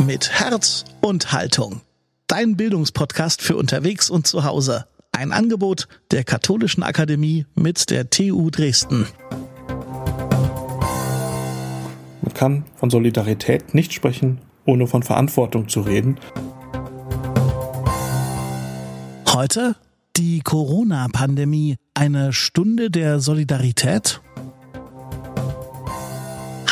mit Herz und Haltung. Dein Bildungspodcast für unterwegs und zu Hause. Ein Angebot der Katholischen Akademie mit der TU Dresden. Man kann von Solidarität nicht sprechen, ohne von Verantwortung zu reden. Heute die Corona-Pandemie. Eine Stunde der Solidarität?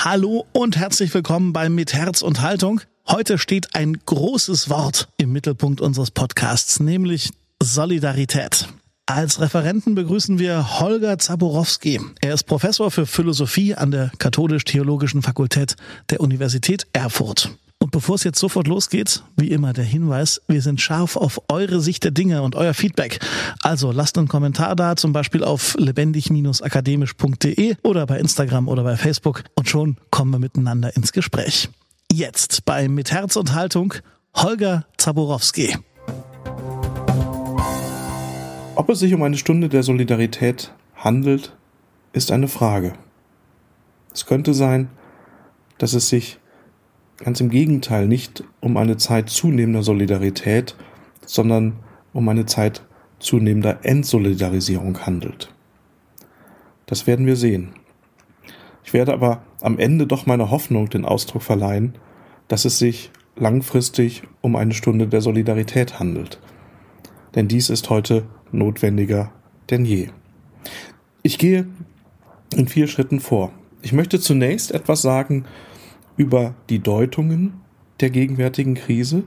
Hallo und herzlich willkommen bei Mit Herz und Haltung. Heute steht ein großes Wort im Mittelpunkt unseres Podcasts, nämlich Solidarität. Als Referenten begrüßen wir Holger Zaborowski. Er ist Professor für Philosophie an der Katholisch-Theologischen Fakultät der Universität Erfurt. Und bevor es jetzt sofort losgeht, wie immer der Hinweis, wir sind scharf auf eure Sicht der Dinge und euer Feedback. Also lasst einen Kommentar da, zum Beispiel auf lebendig-akademisch.de oder bei Instagram oder bei Facebook und schon kommen wir miteinander ins Gespräch. Jetzt bei Mit Herz und Haltung Holger Zaborowski. Ob es sich um eine Stunde der Solidarität handelt, ist eine Frage. Es könnte sein, dass es sich ganz im Gegenteil nicht um eine Zeit zunehmender Solidarität, sondern um eine Zeit zunehmender Entsolidarisierung handelt. Das werden wir sehen. Ich werde aber am Ende doch meiner Hoffnung den Ausdruck verleihen, dass es sich langfristig um eine Stunde der Solidarität handelt. Denn dies ist heute notwendiger denn je. Ich gehe in vier Schritten vor. Ich möchte zunächst etwas sagen über die Deutungen der gegenwärtigen Krise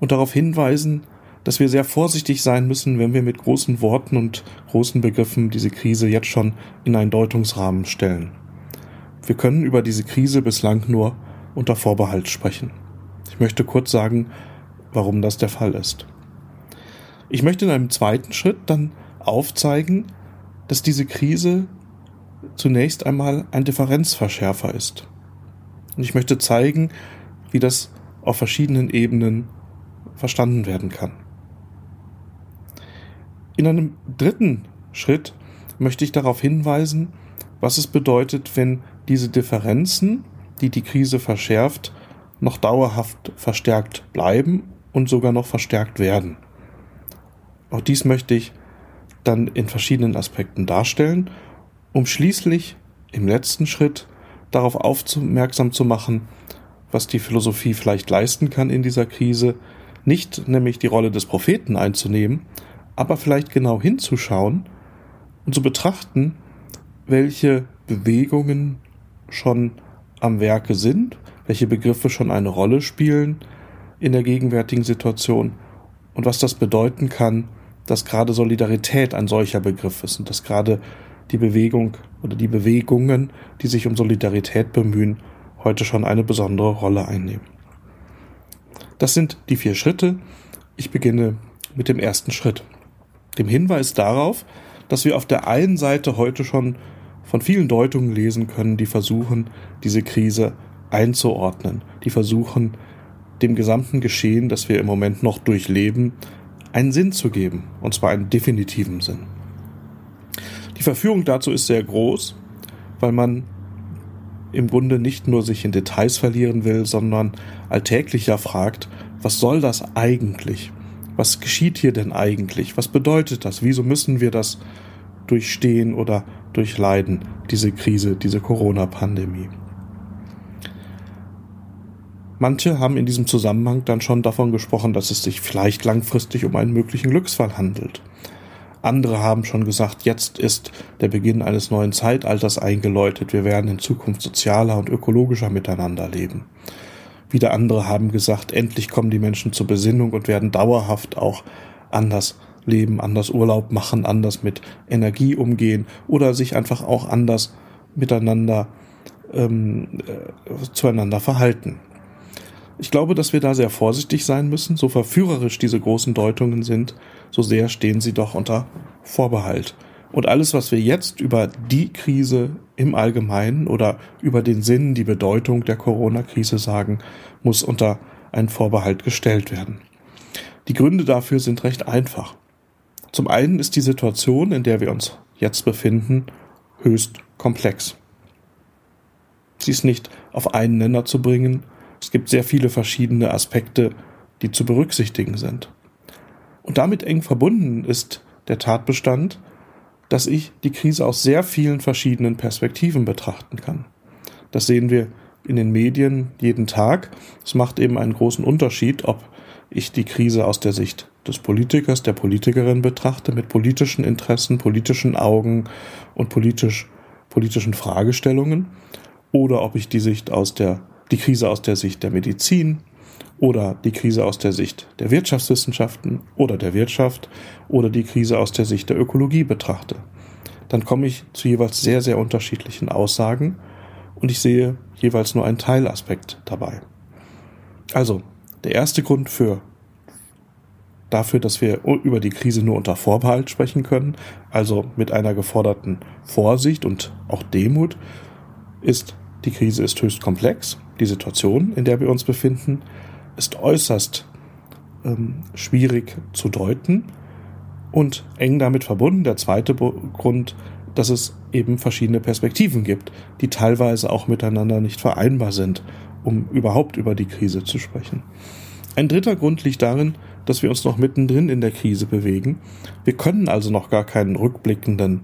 und darauf hinweisen, dass wir sehr vorsichtig sein müssen, wenn wir mit großen Worten und großen Begriffen diese Krise jetzt schon in einen Deutungsrahmen stellen. Wir können über diese Krise bislang nur unter Vorbehalt sprechen. Ich möchte kurz sagen, warum das der Fall ist. Ich möchte in einem zweiten Schritt dann aufzeigen, dass diese Krise zunächst einmal ein Differenzverschärfer ist. Und ich möchte zeigen, wie das auf verschiedenen Ebenen verstanden werden kann. In einem dritten Schritt möchte ich darauf hinweisen, was es bedeutet, wenn diese Differenzen, die die Krise verschärft, noch dauerhaft verstärkt bleiben und sogar noch verstärkt werden. Auch dies möchte ich dann in verschiedenen Aspekten darstellen, um schließlich im letzten Schritt darauf aufmerksam zu machen, was die Philosophie vielleicht leisten kann in dieser Krise, nicht nämlich die Rolle des Propheten einzunehmen, aber vielleicht genau hinzuschauen und zu betrachten, welche Bewegungen schon am Werke sind, welche Begriffe schon eine Rolle spielen in der gegenwärtigen Situation und was das bedeuten kann, dass gerade Solidarität ein solcher Begriff ist und dass gerade die Bewegung oder die Bewegungen, die sich um Solidarität bemühen, heute schon eine besondere Rolle einnehmen. Das sind die vier Schritte. Ich beginne mit dem ersten Schritt. Dem Hinweis darauf, dass wir auf der einen Seite heute schon von vielen Deutungen lesen können, die versuchen, diese Krise einzuordnen, die versuchen, dem gesamten Geschehen, das wir im Moment noch durchleben, einen Sinn zu geben, und zwar einen definitiven Sinn. Die Verführung dazu ist sehr groß, weil man im Grunde nicht nur sich in Details verlieren will, sondern alltäglicher fragt, was soll das eigentlich? Was geschieht hier denn eigentlich? Was bedeutet das? Wieso müssen wir das durchstehen oder durchleiden, diese Krise, diese Corona-Pandemie? Manche haben in diesem Zusammenhang dann schon davon gesprochen, dass es sich vielleicht langfristig um einen möglichen Glücksfall handelt. Andere haben schon gesagt, jetzt ist der Beginn eines neuen Zeitalters eingeläutet. Wir werden in Zukunft sozialer und ökologischer miteinander leben. Wieder andere haben gesagt, endlich kommen die Menschen zur Besinnung und werden dauerhaft auch anders leben, anders Urlaub machen, anders mit Energie umgehen oder sich einfach auch anders miteinander ähm, äh, zueinander verhalten. Ich glaube, dass wir da sehr vorsichtig sein müssen. So verführerisch diese großen Deutungen sind, so sehr stehen sie doch unter Vorbehalt. Und alles, was wir jetzt über die Krise im Allgemeinen oder über den Sinn, die Bedeutung der Corona-Krise sagen, muss unter einen Vorbehalt gestellt werden. Die Gründe dafür sind recht einfach. Zum einen ist die Situation, in der wir uns jetzt befinden, höchst komplex. Sie ist nicht auf einen Nenner zu bringen Es gibt sehr viele verschiedene Aspekte, die zu berücksichtigen sind. Und damit eng verbunden ist der Tatbestand, dass ich die Krise aus sehr vielen verschiedenen Perspektiven betrachten kann. Das sehen wir in den Medien jeden Tag. Es macht eben einen großen Unterschied, ob ich die Krise aus der Sicht des Politikers, der Politikerin betrachte, mit politischen Interessen, politischen Augen und politisch, politischen Fragestellungen, oder ob ich die Sicht aus der, die Krise aus der Sicht der Medizin oder die Krise aus der Sicht der Wirtschaftswissenschaften oder der Wirtschaft oder die Krise aus der Sicht der Ökologie betrachte. Dann komme ich zu jeweils sehr, sehr unterschiedlichen Aussagen und ich sehe jeweils nur einen Teilaspekt dabei. Also, der erste Grund für dafür, dass wir über die Krise nur unter Vorbehalt sprechen können, also mit einer geforderten Vorsicht und auch Demut, ist, die Krise ist höchst komplex. Die Situation, in der wir uns befinden, ist äußerst ähm, schwierig zu deuten und eng damit verbunden. Der zweite Grund, dass es eben verschiedene Perspektiven gibt, die teilweise auch miteinander nicht vereinbar sind, um überhaupt über die Krise zu sprechen. Ein dritter Grund liegt darin, dass wir uns noch mittendrin in der Krise bewegen. Wir können also noch gar keinen rückblickenden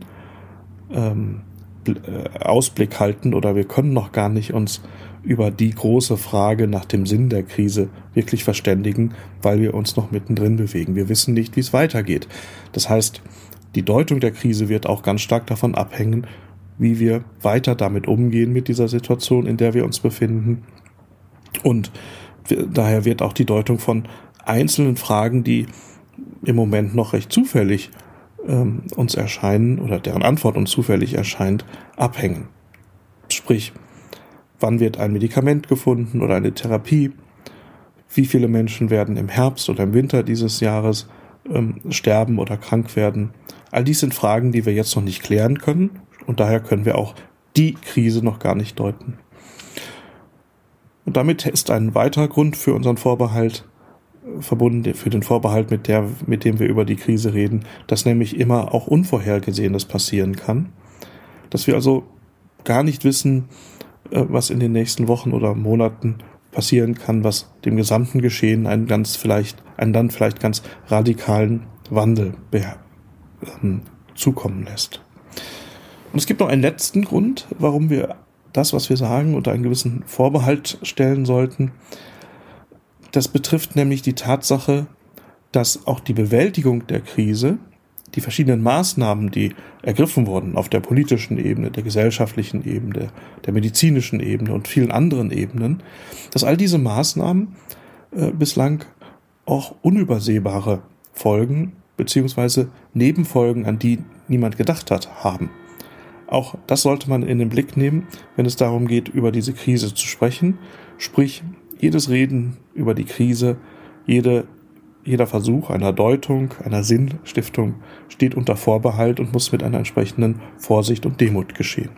ähm, äh, Ausblick halten oder wir können noch gar nicht uns über die große Frage nach dem Sinn der Krise wirklich verständigen, weil wir uns noch mittendrin bewegen. Wir wissen nicht, wie es weitergeht. Das heißt, die Deutung der Krise wird auch ganz stark davon abhängen, wie wir weiter damit umgehen mit dieser Situation, in der wir uns befinden. Und daher wird auch die Deutung von einzelnen Fragen, die im Moment noch recht zufällig ähm, uns erscheinen oder deren Antwort uns zufällig erscheint, abhängen. Sprich, wann wird ein Medikament gefunden oder eine Therapie? Wie viele Menschen werden im Herbst oder im Winter dieses Jahres ähm, sterben oder krank werden? All dies sind Fragen, die wir jetzt noch nicht klären können und daher können wir auch die Krise noch gar nicht deuten. Und damit ist ein weiterer Grund für unseren Vorbehalt verbunden, für den Vorbehalt, mit, der, mit dem wir über die Krise reden, dass nämlich immer auch Unvorhergesehenes passieren kann. Dass wir also gar nicht wissen, äh, was in den nächsten Wochen oder Monaten passieren kann, was dem gesamten Geschehen einen ganz vielleicht, einen dann vielleicht ganz radikalen Wandel ähm, zukommen lässt. Und es gibt noch einen letzten Grund, warum wir das, was wir sagen, unter einen gewissen Vorbehalt stellen sollten. Das betrifft nämlich die Tatsache, dass auch die Bewältigung der Krise, die verschiedenen Maßnahmen, die ergriffen wurden auf der politischen Ebene, der gesellschaftlichen Ebene, der medizinischen Ebene und vielen anderen Ebenen, dass all diese Maßnahmen äh, bislang auch unübersehbare Folgen beziehungsweise Nebenfolgen, an die niemand gedacht hat, haben. Auch das sollte man in den Blick nehmen, wenn es darum geht, über diese Krise zu sprechen. Sprich, jedes Reden über die Krise, jede, jeder Versuch einer Deutung, einer Sinnstiftung steht unter Vorbehalt und muss mit einer entsprechenden Vorsicht und Demut geschehen.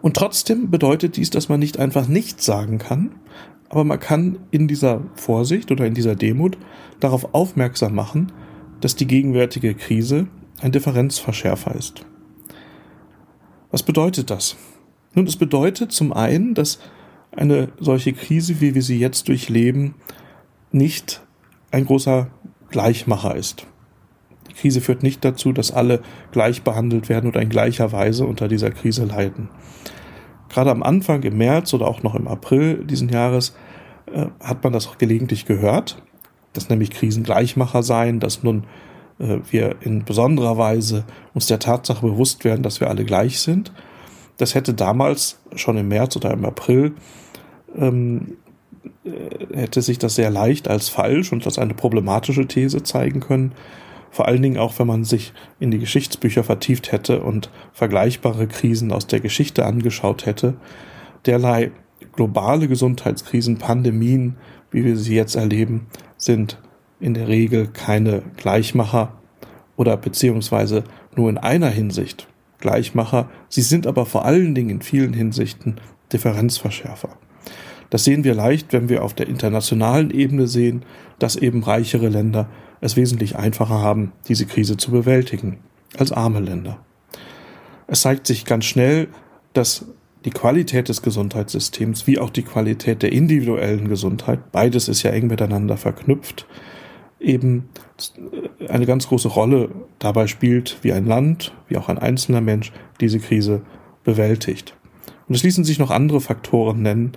Und trotzdem bedeutet dies, dass man nicht einfach nichts sagen kann, aber man kann in dieser Vorsicht oder in dieser Demut darauf aufmerksam machen, dass die gegenwärtige Krise ein Differenzverschärfer ist. Was bedeutet das? Nun, es bedeutet zum einen, dass eine solche Krise, wie wir sie jetzt durchleben, nicht ein großer Gleichmacher ist. Die Krise führt nicht dazu, dass alle gleich behandelt werden oder in gleicher Weise unter dieser Krise leiden. Gerade am Anfang, im März oder auch noch im April diesen Jahres, äh, hat man das auch gelegentlich gehört, dass nämlich Krisen Gleichmacher seien, dass nun wir in besonderer Weise uns der Tatsache bewusst werden, dass wir alle gleich sind. Das hätte damals schon im März oder im April ähm, äh, hätte sich das sehr leicht als falsch und als eine problematische These zeigen können. Vor allen Dingen auch, wenn man sich in die Geschichtsbücher vertieft hätte und vergleichbare Krisen aus der Geschichte angeschaut hätte. Derlei globale Gesundheitskrisen, Pandemien, wie wir sie jetzt erleben, sind in der Regel keine Gleichmacher oder beziehungsweise nur in einer Hinsicht Gleichmacher. Sie sind aber vor allen Dingen in vielen Hinsichten Differenzverschärfer. Das sehen wir leicht, wenn wir auf der internationalen Ebene sehen, dass eben reichere Länder es wesentlich einfacher haben, diese Krise zu bewältigen, als arme Länder. Es zeigt sich ganz schnell, dass die Qualität des Gesundheitssystems wie auch die Qualität der individuellen Gesundheit, beides ist ja eng miteinander verknüpft, eben eine ganz große Rolle dabei spielt, wie ein Land, wie auch ein einzelner Mensch diese Krise bewältigt. Und es ließen sich noch andere Faktoren nennen,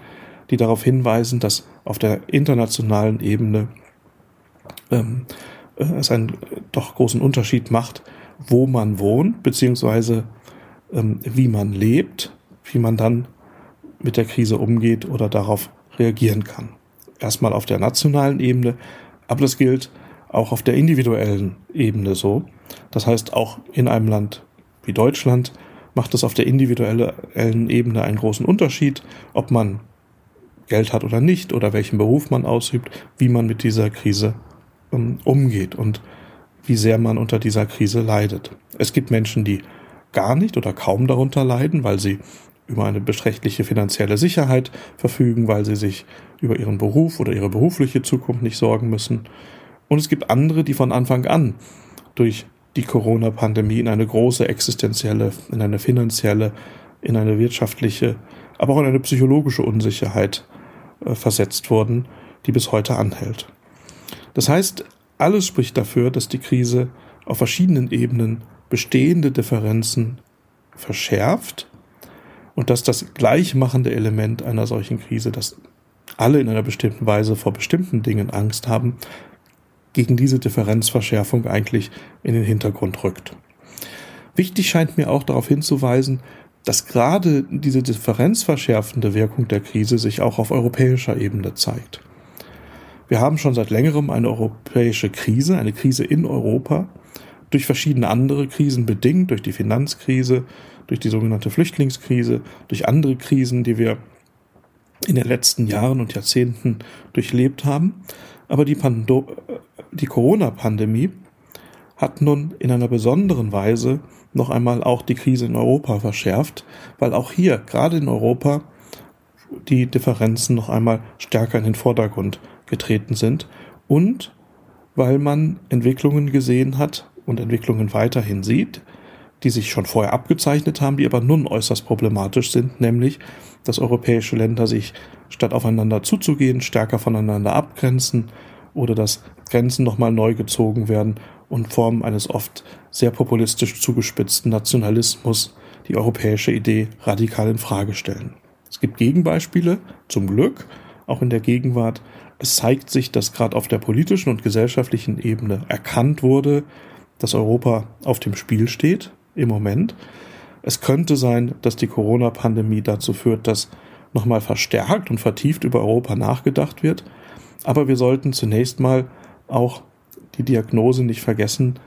die darauf hinweisen, dass auf der internationalen Ebene ähm, äh, es einen doch großen Unterschied macht, wo man wohnt, beziehungsweise ähm, wie man lebt, wie man dann mit der Krise umgeht oder darauf reagieren kann. Erstmal auf der nationalen Ebene, aber das gilt auch auf der individuellen Ebene so. Das heißt, auch in einem Land wie Deutschland macht es auf der individuellen Ebene einen großen Unterschied, ob man Geld hat oder nicht oder welchen Beruf man ausübt, wie man mit dieser Krise um, umgeht und wie sehr man unter dieser Krise leidet. Es gibt Menschen, die gar nicht oder kaum darunter leiden, weil sie über eine beträchtliche finanzielle Sicherheit verfügen, weil sie sich über ihren Beruf oder ihre berufliche Zukunft nicht sorgen müssen. Und es gibt andere, die von Anfang an durch die Corona-Pandemie in eine große existenzielle, in eine finanzielle, in eine wirtschaftliche, aber auch in eine psychologische Unsicherheit äh, versetzt wurden, die bis heute anhält. Das heißt, alles spricht dafür, dass die Krise auf verschiedenen Ebenen bestehende Differenzen verschärft und dass das gleichmachende Element einer solchen Krise, dass alle in einer bestimmten Weise vor bestimmten Dingen Angst haben, gegen diese Differenzverschärfung eigentlich in den Hintergrund rückt. Wichtig scheint mir auch darauf hinzuweisen, dass gerade diese differenzverschärfende Wirkung der Krise sich auch auf europäischer Ebene zeigt. Wir haben schon seit längerem eine europäische Krise, eine Krise in Europa, durch verschiedene andere Krisen bedingt, durch die Finanzkrise, durch die sogenannte Flüchtlingskrise, durch andere Krisen, die wir in den letzten Jahren und Jahrzehnten durchlebt haben. Aber die, die Corona-Pandemie hat nun in einer besonderen Weise noch einmal auch die Krise in Europa verschärft, weil auch hier, gerade in Europa, die Differenzen noch einmal stärker in den Vordergrund getreten sind und weil man Entwicklungen gesehen hat und Entwicklungen weiterhin sieht, die sich schon vorher abgezeichnet haben, die aber nun äußerst problematisch sind, nämlich, dass europäische Länder sich statt aufeinander zuzugehen, stärker voneinander abgrenzen oder dass Grenzen nochmal neu gezogen werden und Formen eines oft sehr populistisch zugespitzten Nationalismus die europäische Idee radikal in Frage stellen. Es gibt Gegenbeispiele, zum Glück, auch in der Gegenwart, es zeigt sich, dass gerade auf der politischen und gesellschaftlichen Ebene erkannt wurde, dass Europa auf dem Spiel steht im Moment. Es könnte sein, dass die Corona-Pandemie dazu führt, dass nochmal verstärkt und vertieft über Europa nachgedacht wird. Aber wir sollten zunächst mal auch die Diagnose nicht vergessen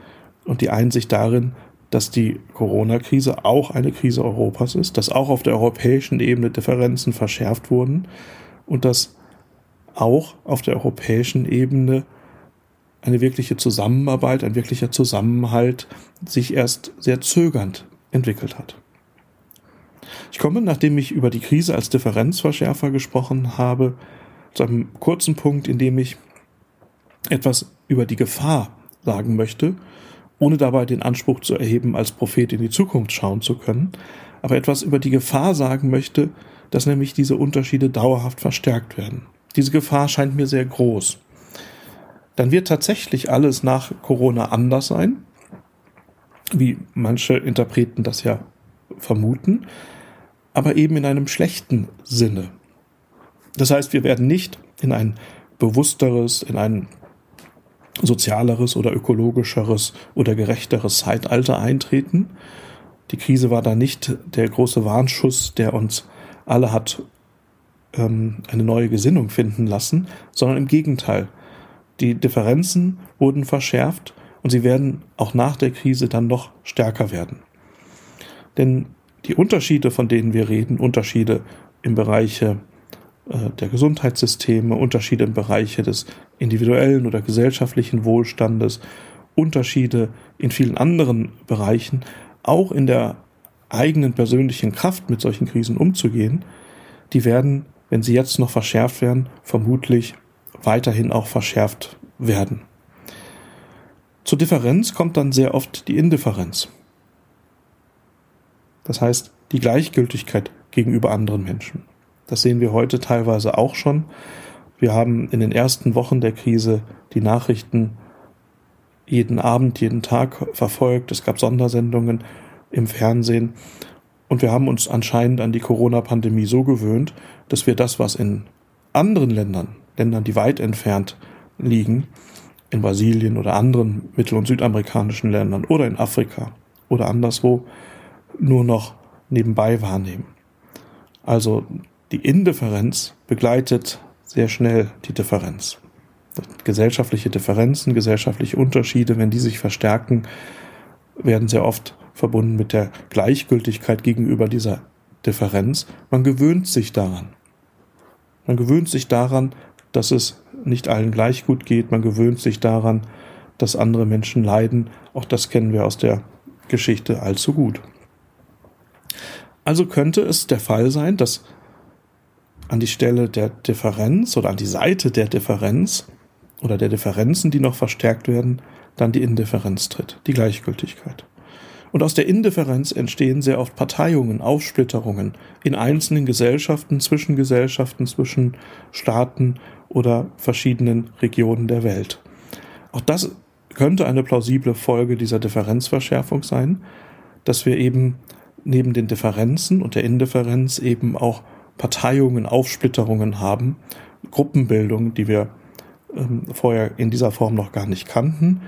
und die Einsicht darin, dass die Corona-Krise auch eine Krise Europas ist, dass auch auf der europäischen Ebene Differenzen verschärft wurden und dass auch auf der europäischen Ebene eine wirkliche Zusammenarbeit, ein wirklicher Zusammenhalt sich erst sehr zögernd entwickelt hat. Ich komme, nachdem ich über die Krise als Differenzverschärfer gesprochen habe, zu einem kurzen Punkt, in dem ich etwas über die Gefahr sagen möchte, ohne dabei den Anspruch zu erheben, als Prophet in die Zukunft schauen zu können, aber etwas über die Gefahr sagen möchte, dass nämlich diese Unterschiede dauerhaft verstärkt werden. Diese Gefahr scheint mir sehr groß. Dann wird tatsächlich alles nach Corona anders sein, wie manche Interpreten das ja vermuten, aber eben in einem schlechten Sinne. Das heißt, wir werden nicht in ein bewussteres, in ein sozialeres oder ökologischeres oder gerechteres Zeitalter eintreten. Die Krise war da nicht der große Warnschuss, der uns alle hat ähm, eine neue Gesinnung finden lassen, sondern im Gegenteil. Die Differenzen wurden verschärft und sie werden auch nach der Krise dann noch stärker werden. Denn die Unterschiede, von denen wir reden, Unterschiede im Bereiche äh, der Gesundheitssysteme, Unterschiede im Bereiche des individuellen oder gesellschaftlichen Wohlstandes, Unterschiede in vielen anderen Bereichen, auch in der eigenen persönlichen Kraft mit solchen Krisen umzugehen, die werden wenn sie jetzt noch verschärft werden, vermutlich weiterhin auch verschärft werden. Zur Differenz kommt dann sehr oft die Indifferenz. Das heißt, die Gleichgültigkeit gegenüber anderen Menschen. Das sehen wir heute teilweise auch schon. Wir haben in den ersten Wochen der Krise die Nachrichten jeden Abend, jeden Tag verfolgt. Es gab Sondersendungen im Fernsehen. Und wir haben uns anscheinend an die Corona-Pandemie so gewöhnt, dass wir das, was in anderen Ländern, Ländern, die weit entfernt liegen, in Brasilien oder anderen mittel- und südamerikanischen Ländern oder in Afrika oder anderswo, nur noch nebenbei wahrnehmen. Also die Indifferenz begleitet sehr schnell die Differenz. Gesellschaftliche Differenzen, gesellschaftliche Unterschiede, wenn die sich verstärken, werden sehr oft verbunden mit der Gleichgültigkeit gegenüber dieser Differenz. Man gewöhnt sich daran. Man gewöhnt sich daran, dass es nicht allen gleich gut geht. Man gewöhnt sich daran, dass andere Menschen leiden. Auch das kennen wir aus der Geschichte allzu gut. Also könnte es der Fall sein, dass an die Stelle der Differenz oder an die Seite der Differenz oder der Differenzen, die noch verstärkt werden, dann die Indifferenz tritt, die Gleichgültigkeit. Und aus der Indifferenz entstehen sehr oft Parteiungen, Aufsplitterungen in einzelnen Gesellschaften, zwischen Gesellschaften, zwischen Staaten oder verschiedenen Regionen der Welt. Auch das könnte eine plausible Folge dieser Differenzverschärfung sein, dass wir eben neben den Differenzen und der Indifferenz eben auch Parteiungen, Aufsplitterungen haben, Gruppenbildungen, die wir ähm, vorher in dieser Form noch gar nicht kannten,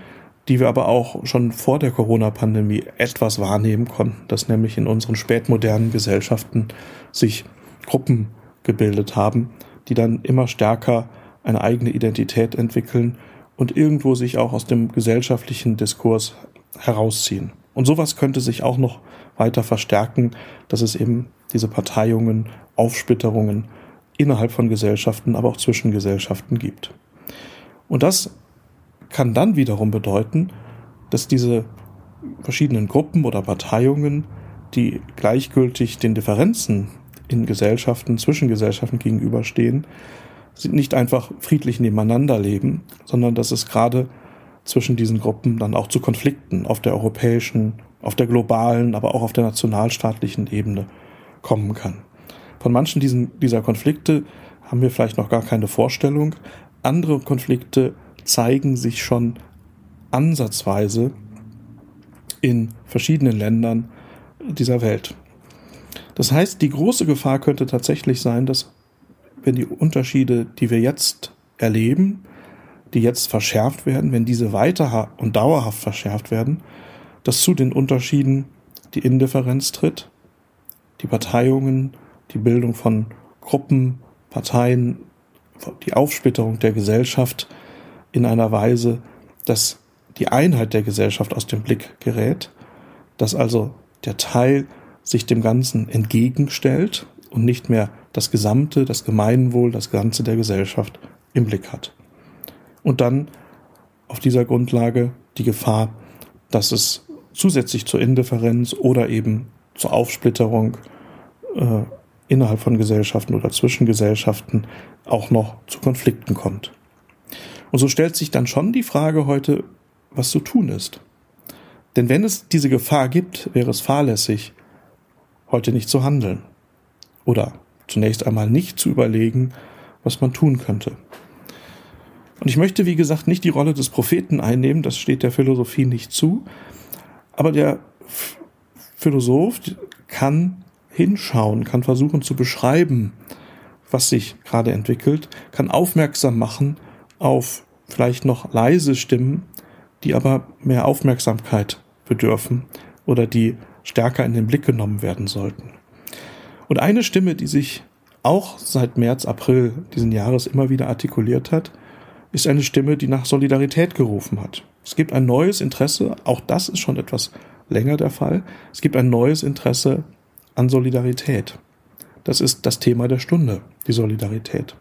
die wir aber auch schon vor der Corona-Pandemie etwas wahrnehmen konnten, dass nämlich in unseren spätmodernen Gesellschaften sich Gruppen gebildet haben, die dann immer stärker eine eigene Identität entwickeln und irgendwo sich auch aus dem gesellschaftlichen Diskurs herausziehen. Und sowas könnte sich auch noch weiter verstärken, dass es eben diese Parteiungen, Aufsplitterungen innerhalb von Gesellschaften, aber auch zwischen Gesellschaften gibt. Und das kann dann wiederum bedeuten, dass diese verschiedenen Gruppen oder Parteiungen, die gleichgültig den Differenzen in Gesellschaften, zwischen Gesellschaften gegenüberstehen, nicht einfach friedlich nebeneinander leben, sondern dass es gerade zwischen diesen Gruppen dann auch zu Konflikten auf der europäischen, auf der globalen, aber auch auf der nationalstaatlichen Ebene kommen kann. Von manchen diesen, dieser Konflikte haben wir vielleicht noch gar keine Vorstellung. Andere Konflikte zeigen sich schon ansatzweise in verschiedenen Ländern dieser Welt. Das heißt, die große Gefahr könnte tatsächlich sein, dass wenn die Unterschiede, die wir jetzt erleben, die jetzt verschärft werden, wenn diese weiter und dauerhaft verschärft werden, dass zu den Unterschieden die Indifferenz tritt, die Parteiungen, die Bildung von Gruppen, Parteien, die Aufsplitterung der Gesellschaft in einer Weise, dass die Einheit der Gesellschaft aus dem Blick gerät, dass also der Teil sich dem Ganzen entgegenstellt und nicht mehr das Gesamte, das Gemeinwohl, das Ganze der Gesellschaft im Blick hat. Und dann auf dieser Grundlage die Gefahr, dass es zusätzlich zur Indifferenz oder eben zur Aufsplitterung äh, innerhalb von Gesellschaften oder zwischen Gesellschaften auch noch zu Konflikten kommt. Und so stellt sich dann schon die Frage heute, was zu tun ist. Denn wenn es diese Gefahr gibt, wäre es fahrlässig, heute nicht zu handeln. Oder zunächst einmal nicht zu überlegen, was man tun könnte. Und ich möchte, wie gesagt, nicht die Rolle des Propheten einnehmen, das steht der Philosophie nicht zu, aber der Philosoph kann hinschauen, kann versuchen zu beschreiben, was sich gerade entwickelt, kann aufmerksam machen auf vielleicht noch leise Stimmen, die aber mehr Aufmerksamkeit bedürfen oder die stärker in den Blick genommen werden sollten. Und eine Stimme, die sich auch seit März, April diesen Jahres immer wieder artikuliert hat, ist eine Stimme, die nach Solidarität gerufen hat. Es gibt ein neues Interesse, auch das ist schon etwas länger der Fall, es gibt ein neues Interesse an Solidarität. Das ist das Thema der Stunde, die Solidarität.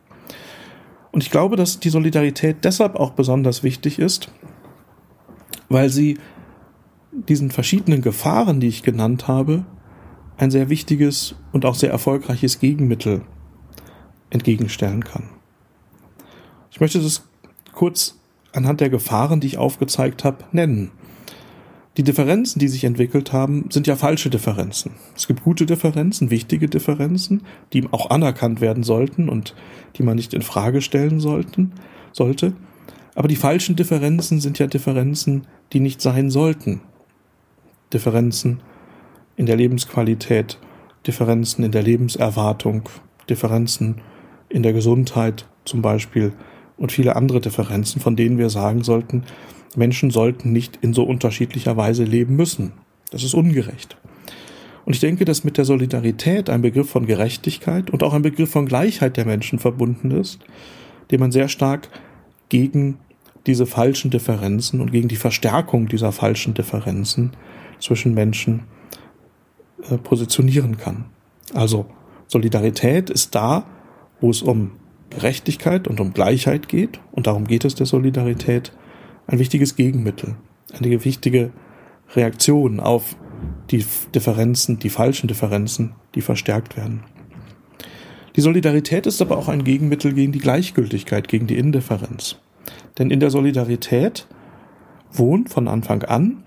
Und ich glaube, dass die Solidarität deshalb auch besonders wichtig ist, weil sie diesen verschiedenen Gefahren, die ich genannt habe, ein sehr wichtiges und auch sehr erfolgreiches Gegenmittel entgegenstellen kann. Ich möchte das kurz anhand der Gefahren, die ich aufgezeigt habe, nennen. Die Differenzen, die sich entwickelt haben, sind ja falsche Differenzen. Es gibt gute Differenzen, wichtige Differenzen, die auch anerkannt werden sollten und die man nicht in Frage stellen sollten, sollte. Aber die falschen Differenzen sind ja Differenzen, die nicht sein sollten. Differenzen in der Lebensqualität, Differenzen in der Lebenserwartung, Differenzen in der Gesundheit zum Beispiel und viele andere Differenzen, von denen wir sagen sollten, Menschen sollten nicht in so unterschiedlicher Weise leben müssen. Das ist ungerecht. Und ich denke, dass mit der Solidarität ein Begriff von Gerechtigkeit und auch ein Begriff von Gleichheit der Menschen verbunden ist, den man sehr stark gegen diese falschen Differenzen und gegen die Verstärkung dieser falschen Differenzen zwischen Menschen äh, positionieren kann. Also Solidarität ist da, wo es um Gerechtigkeit und um Gleichheit geht, und darum geht es der Solidarität, ein wichtiges Gegenmittel, eine wichtige Reaktion auf die Differenzen, die falschen Differenzen, die verstärkt werden. Die Solidarität ist aber auch ein Gegenmittel gegen die Gleichgültigkeit, gegen die Indifferenz. Denn in der Solidarität wohnt von Anfang an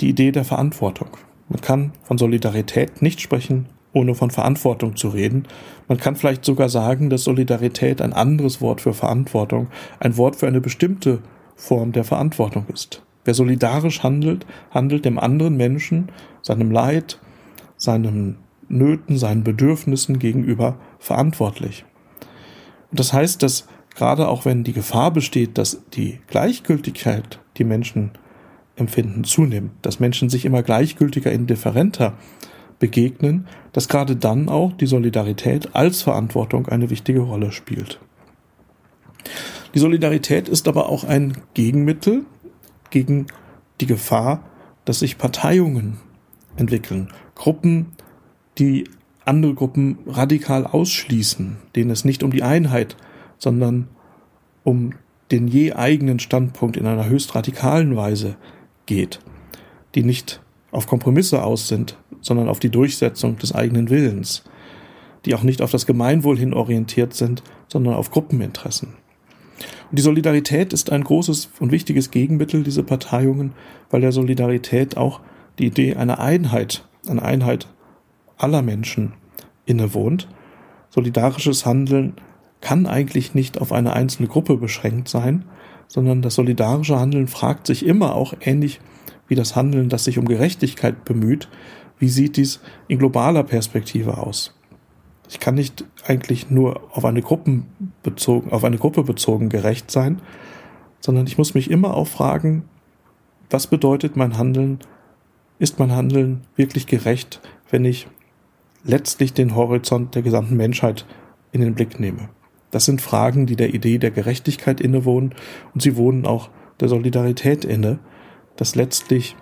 die Idee der Verantwortung. Man kann von Solidarität nicht sprechen, ohne von Verantwortung zu reden. Man kann vielleicht sogar sagen, dass Solidarität ein anderes Wort für Verantwortung, ein Wort für eine bestimmte Form der Verantwortung ist. Wer solidarisch handelt, handelt dem anderen Menschen, seinem Leid, seinen Nöten, seinen Bedürfnissen gegenüber verantwortlich. Und das heißt, dass gerade auch wenn die Gefahr besteht, dass die Gleichgültigkeit, die Menschen empfinden, zunimmt, dass Menschen sich immer gleichgültiger, indifferenter begegnen, dass gerade dann auch die Solidarität als Verantwortung eine wichtige Rolle spielt. Die Solidarität ist aber auch ein Gegenmittel gegen die Gefahr, dass sich Parteiungen entwickeln. Gruppen, die andere Gruppen radikal ausschließen, denen es nicht um die Einheit, sondern um den je eigenen Standpunkt in einer höchst radikalen Weise geht, die nicht auf Kompromisse aus sind, sondern auf die Durchsetzung des eigenen Willens, die auch nicht auf das Gemeinwohl hin orientiert sind, sondern auf Gruppeninteressen. Und die Solidarität ist ein großes und wichtiges Gegenmittel, diese Parteiungen, weil der Solidarität auch die Idee einer Einheit, einer Einheit aller Menschen innewohnt. Solidarisches Handeln kann eigentlich nicht auf eine einzelne Gruppe beschränkt sein, sondern das solidarische Handeln fragt sich immer auch ähnlich wie das Handeln, das sich um Gerechtigkeit bemüht, wie sieht dies in globaler Perspektive aus? Ich kann nicht eigentlich nur auf eine Gruppe bezogen, auf eine Gruppe bezogen gerecht sein, sondern ich muss mich immer auch fragen, was bedeutet mein Handeln? Ist mein Handeln wirklich gerecht, wenn ich letztlich den Horizont der gesamten Menschheit in den Blick nehme? Das sind Fragen, die der Idee der Gerechtigkeit innewohnen und sie wohnen auch der Solidarität inne, dass letztlich,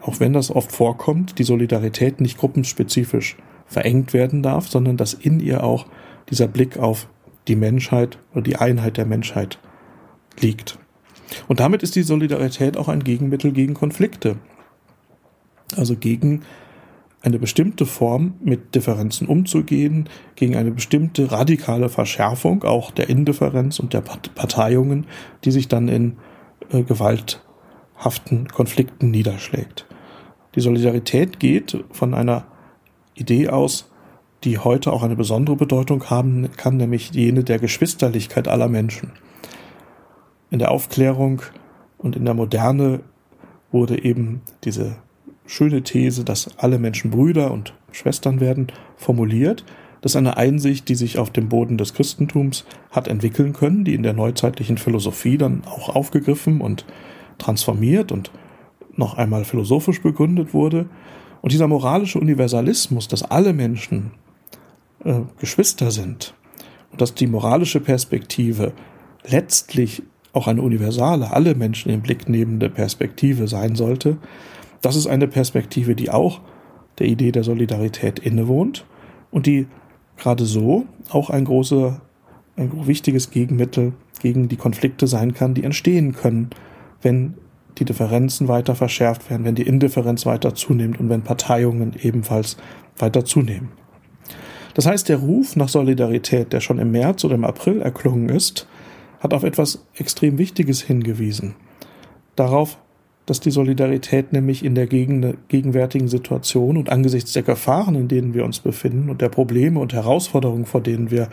auch wenn das oft vorkommt, die Solidarität nicht gruppenspezifisch verengt werden darf, sondern dass in ihr auch dieser Blick auf die Menschheit oder die Einheit der Menschheit liegt. Und damit ist die Solidarität auch ein Gegenmittel gegen Konflikte. Also gegen eine bestimmte Form mit Differenzen umzugehen, gegen eine bestimmte radikale Verschärfung auch der Indifferenz und der Parteiungen, die sich dann in äh, gewalthaften Konflikten niederschlägt. Die Solidarität geht von einer Idee aus, die heute auch eine besondere Bedeutung haben kann, nämlich jene der Geschwisterlichkeit aller Menschen. In der Aufklärung und in der Moderne wurde eben diese schöne These, dass alle Menschen Brüder und Schwestern werden, formuliert. Das ist eine Einsicht, die sich auf dem Boden des Christentums hat entwickeln können, die in der neuzeitlichen Philosophie dann auch aufgegriffen und transformiert und noch einmal philosophisch begründet wurde. Und dieser moralische Universalismus, dass alle Menschen äh, Geschwister sind und dass die moralische Perspektive letztlich auch eine universale, alle Menschen im Blick nehmende Perspektive sein sollte, das ist eine Perspektive, die auch der Idee der Solidarität innewohnt und die gerade so auch ein großer, ein wichtiges Gegenmittel gegen die Konflikte sein kann, die entstehen können, wenn die Differenzen weiter verschärft werden, wenn die Indifferenz weiter zunimmt und wenn Parteiungen ebenfalls weiter zunehmen. Das heißt, der Ruf nach Solidarität, der schon im März oder im April erklungen ist, hat auf etwas extrem Wichtiges hingewiesen. Darauf, dass die Solidarität nämlich in der gegenwärtigen Situation und angesichts der Gefahren, in denen wir uns befinden und der Probleme und Herausforderungen, vor denen wir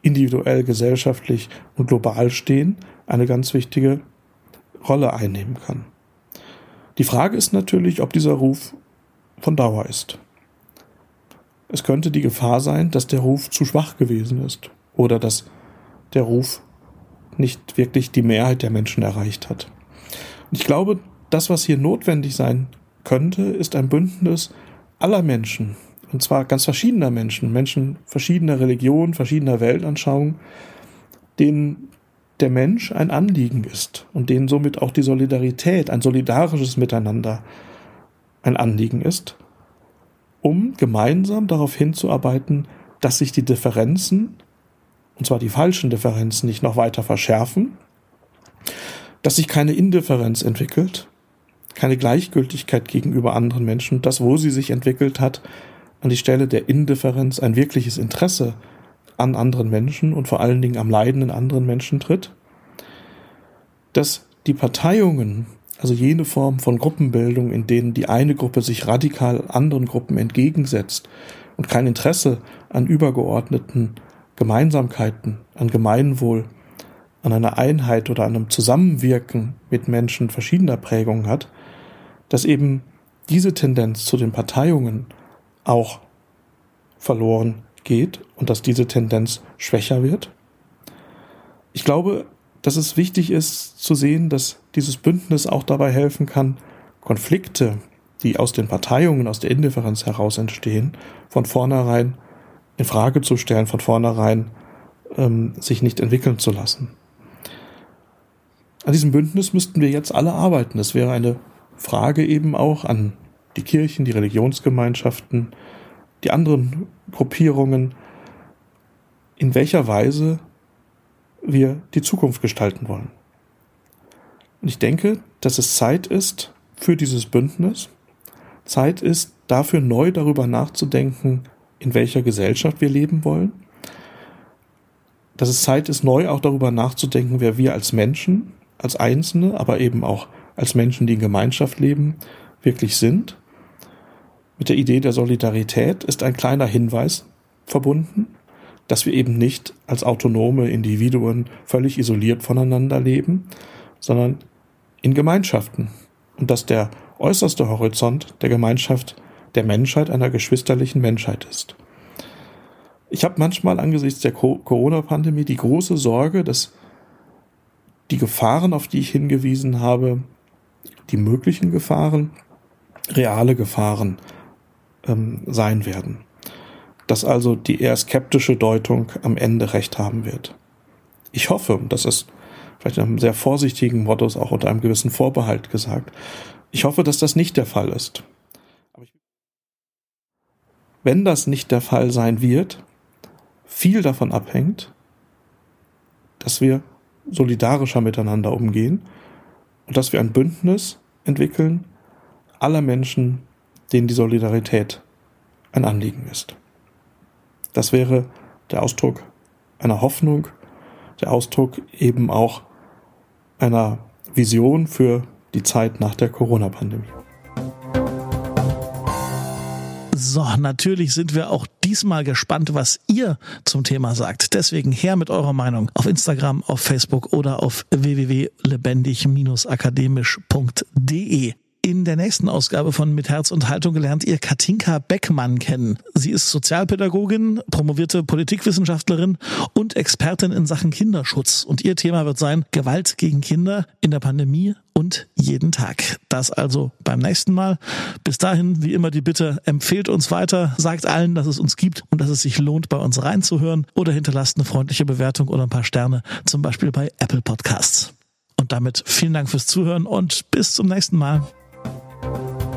individuell, gesellschaftlich und global stehen, eine ganz wichtige Rolle einnehmen kann. Die Frage ist natürlich, ob dieser Ruf von Dauer ist. Es könnte die Gefahr sein, dass der Ruf zu schwach gewesen ist oder dass der Ruf nicht wirklich die Mehrheit der Menschen erreicht hat. Und ich glaube, das, was hier notwendig sein könnte, ist ein Bündnis aller Menschen. Und zwar ganz verschiedener Menschen, Menschen verschiedener Religionen, verschiedener Weltanschauungen, denen der Mensch ein Anliegen ist und denen somit auch die Solidarität, ein solidarisches Miteinander ein Anliegen ist, um gemeinsam darauf hinzuarbeiten, dass sich die Differenzen, und zwar die falschen Differenzen, nicht noch weiter verschärfen, dass sich keine Indifferenz entwickelt, keine Gleichgültigkeit gegenüber anderen Menschen, das, wo sie sich entwickelt hat, an die Stelle der Indifferenz ein wirkliches Interesse an anderen Menschen und vor allen Dingen am leidenden anderen Menschen tritt, dass die Parteiungen, also jene Form von Gruppenbildung, in denen die eine Gruppe sich radikal anderen Gruppen entgegensetzt und kein Interesse an übergeordneten Gemeinsamkeiten, an Gemeinwohl, an einer Einheit oder einem Zusammenwirken mit Menschen verschiedener Prägungen hat, dass eben diese Tendenz zu den Parteiungen auch verloren geht und dass diese Tendenz schwächer wird. Ich glaube, dass es wichtig ist zu sehen, dass dieses Bündnis auch dabei helfen kann, Konflikte, die aus den Parteiungen, aus der Indifferenz heraus entstehen, von vornherein in Frage zu stellen, von vornherein ähm, sich nicht entwickeln zu lassen. An diesem Bündnis müssten wir jetzt alle arbeiten. Das wäre eine Frage eben auch an die Kirchen, die Religionsgemeinschaften, die anderen Gruppierungen, in welcher Weise wir die Zukunft gestalten wollen. Und ich denke, dass es Zeit ist für dieses Bündnis, Zeit ist dafür neu darüber nachzudenken, in welcher Gesellschaft wir leben wollen, dass es Zeit ist neu auch darüber nachzudenken, wer wir als Menschen, als Einzelne, aber eben auch als Menschen, die in Gemeinschaft leben, wirklich sind. Mit der Idee der Solidarität ist ein kleiner Hinweis verbunden, dass wir eben nicht als autonome Individuen völlig isoliert voneinander leben, sondern in Gemeinschaften und dass der äußerste Horizont der Gemeinschaft der Menschheit einer geschwisterlichen Menschheit ist. Ich habe manchmal angesichts der Corona-Pandemie die große Sorge, dass die Gefahren, auf die ich hingewiesen habe, die möglichen Gefahren, reale Gefahren ähm, sein werden. Dass also die eher skeptische Deutung am Ende recht haben wird. Ich hoffe, das ist vielleicht in einem sehr vorsichtigen Modus auch unter einem gewissen Vorbehalt gesagt. Ich hoffe, dass das nicht der Fall ist. wenn das nicht der Fall sein wird, viel davon abhängt, dass wir solidarischer miteinander umgehen und dass wir ein Bündnis entwickeln aller Menschen, denen die Solidarität ein Anliegen ist. Das wäre der Ausdruck einer Hoffnung, der Ausdruck eben auch einer Vision für die Zeit nach der Corona-Pandemie. So, natürlich sind wir auch diesmal gespannt, was ihr zum Thema sagt. Deswegen her mit eurer Meinung auf Instagram, auf Facebook oder auf www.lebendig-akademisch.de. In der nächsten Ausgabe von Mit Herz und Haltung gelernt ihr Katinka Beckmann kennen. Sie ist Sozialpädagogin, promovierte Politikwissenschaftlerin und Expertin in Sachen Kinderschutz. Und ihr Thema wird sein Gewalt gegen Kinder in der Pandemie und jeden Tag. Das also beim nächsten Mal. Bis dahin, wie immer, die Bitte, empfehlt uns weiter, sagt allen, dass es uns gibt und dass es sich lohnt, bei uns reinzuhören oder hinterlasst eine freundliche Bewertung oder ein paar Sterne, zum Beispiel bei Apple Podcasts. Und damit vielen Dank fürs Zuhören und bis zum nächsten Mal. Bye.